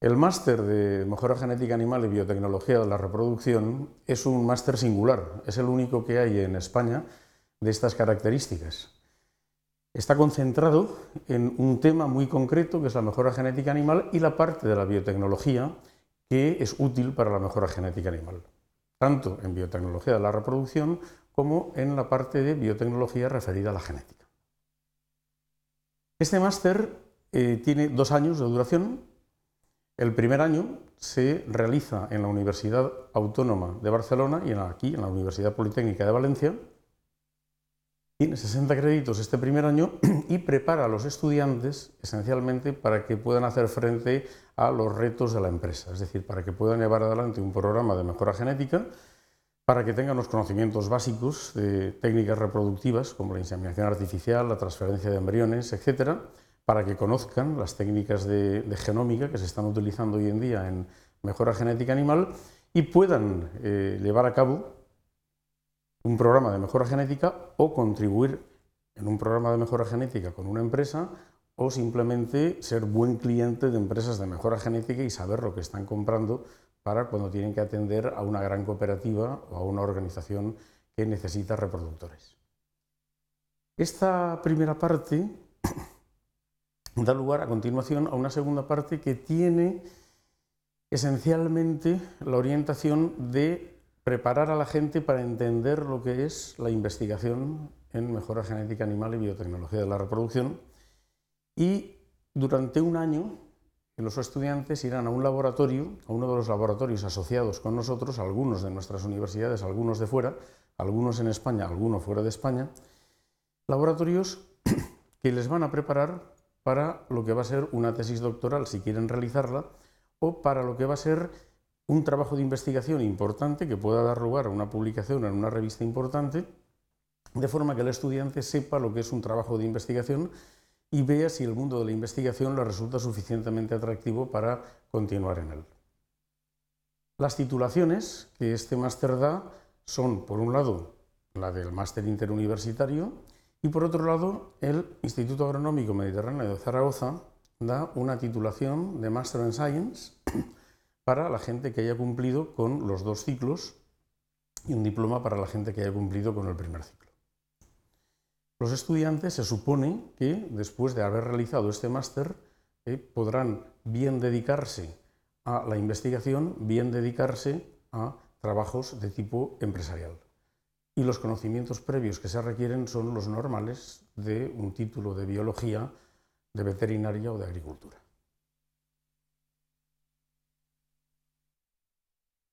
El máster de Mejora Genética Animal y Biotecnología de la Reproducción es un máster singular, es el único que hay en España de estas características. Está concentrado en un tema muy concreto que es la mejora genética animal y la parte de la biotecnología que es útil para la mejora genética animal, tanto en biotecnología de la reproducción como en la parte de biotecnología referida a la genética. Este máster eh, tiene dos años de duración. El primer año se realiza en la Universidad Autónoma de Barcelona y aquí en la Universidad Politécnica de Valencia. Tiene 60 créditos este primer año y prepara a los estudiantes esencialmente para que puedan hacer frente a los retos de la empresa, es decir, para que puedan llevar adelante un programa de mejora genética, para que tengan los conocimientos básicos de técnicas reproductivas como la inseminación artificial, la transferencia de embriones, etcétera, para que conozcan las técnicas de, genómica que se están utilizando hoy en día en mejora genética animal y puedan eh, llevar a cabo un programa de mejora genética o contribuir en un programa de mejora genética con una empresa o simplemente ser buen cliente de empresas de mejora genética y saber lo que están comprando para cuando tienen que atender a una gran cooperativa o a una organización que necesita reproductores. Esta primera parte da lugar a continuación a una segunda parte que tiene esencialmente la orientación de preparar a la gente para entender lo que es la investigación en mejora genética animal y biotecnología de la reproducción. Y durante un año los estudiantes irán a un laboratorio, a uno de los laboratorios asociados con nosotros, algunos de nuestras universidades, algunos de fuera, algunos en España, algunos fuera de España, laboratorios que les van a preparar para lo que va a ser una tesis doctoral, si quieren realizarla, o para lo que va a ser un trabajo de investigación importante que pueda dar lugar a una publicación en una revista importante, de forma que el estudiante sepa lo que es un trabajo de investigación y vea si el mundo de la investigación le resulta suficientemente atractivo para continuar en él. Las titulaciones que este máster da son, por un lado, la del máster interuniversitario y, por otro lado, el Instituto Agronómico Mediterráneo de Zaragoza da una titulación de Master in Science para la gente que haya cumplido con los dos ciclos y un diploma para la gente que haya cumplido con el primer ciclo. Los estudiantes se supone que después de haber realizado este máster eh, podrán bien dedicarse a la investigación, bien dedicarse a trabajos de tipo empresarial. Y los conocimientos previos que se requieren son los normales de un título de biología, de veterinaria o de agricultura.